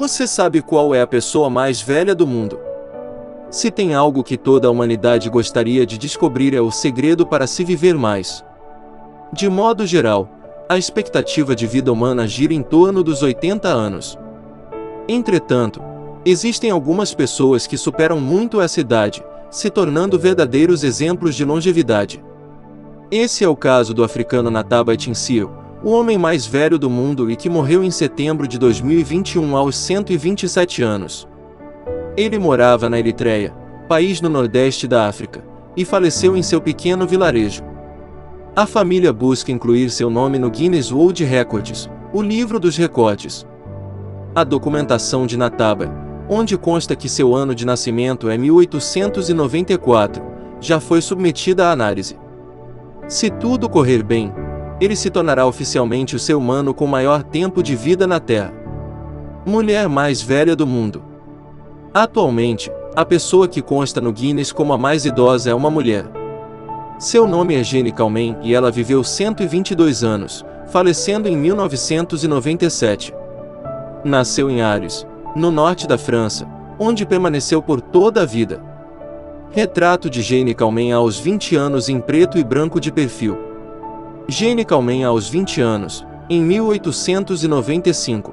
Você sabe qual é a pessoa mais velha do mundo? Se tem algo que toda a humanidade gostaria de descobrir é o segredo para se viver mais. De modo geral, a expectativa de vida humana gira em torno dos 80 anos. Entretanto, existem algumas pessoas que superam muito essa idade, se tornando verdadeiros exemplos de longevidade. Esse é o caso do africano Nataba Etinsio, o homem mais velho do mundo e que morreu em setembro de 2021 aos 127 anos. Ele morava na Eritreia, país no nordeste da África, e faleceu em seu pequeno vilarejo. A família busca incluir seu nome no Guinness World Records, o livro dos recordes. A documentação de Nataba, onde consta que seu ano de nascimento é 1894, já foi submetida à análise. Se tudo correr bem, ele se tornará oficialmente o ser humano com maior tempo de vida na Terra. Mulher mais velha do mundo. Atualmente, a pessoa que consta no Guinness como a mais idosa é uma mulher. Seu nome é Jenny Calment e ela viveu 122 anos, falecendo em 1997. Nasceu em Ares, no norte da França, onde permaneceu por toda a vida. Retrato de Jane Calment aos 20 anos em preto e branco de perfil. Jane Calment aos 20 anos, em 1895.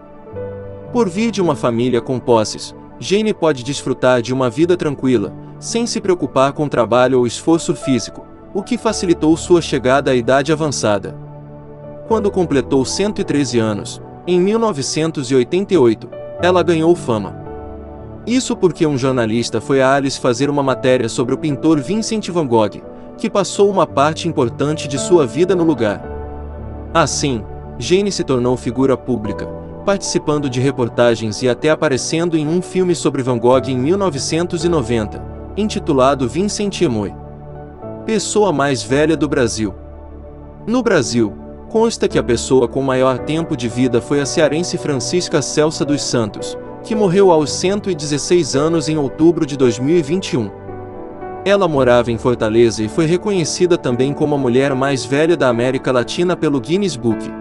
Por vir de uma família com posses, Jane pode desfrutar de uma vida tranquila, sem se preocupar com trabalho ou esforço físico, o que facilitou sua chegada à idade avançada. Quando completou 113 anos, em 1988, ela ganhou fama. Isso porque um jornalista foi a Alice fazer uma matéria sobre o pintor Vincent van Gogh, que passou uma parte importante de sua vida no lugar. Assim, Jane se tornou figura pública, participando de reportagens e até aparecendo em um filme sobre Van Gogh em 1990, intitulado Vincent Emoy. Pessoa mais velha do Brasil. No Brasil, consta que a pessoa com maior tempo de vida foi a cearense Francisca Celsa dos Santos, que morreu aos 116 anos em outubro de 2021. Ela morava em Fortaleza e foi reconhecida também como a mulher mais velha da América Latina pelo Guinness Book.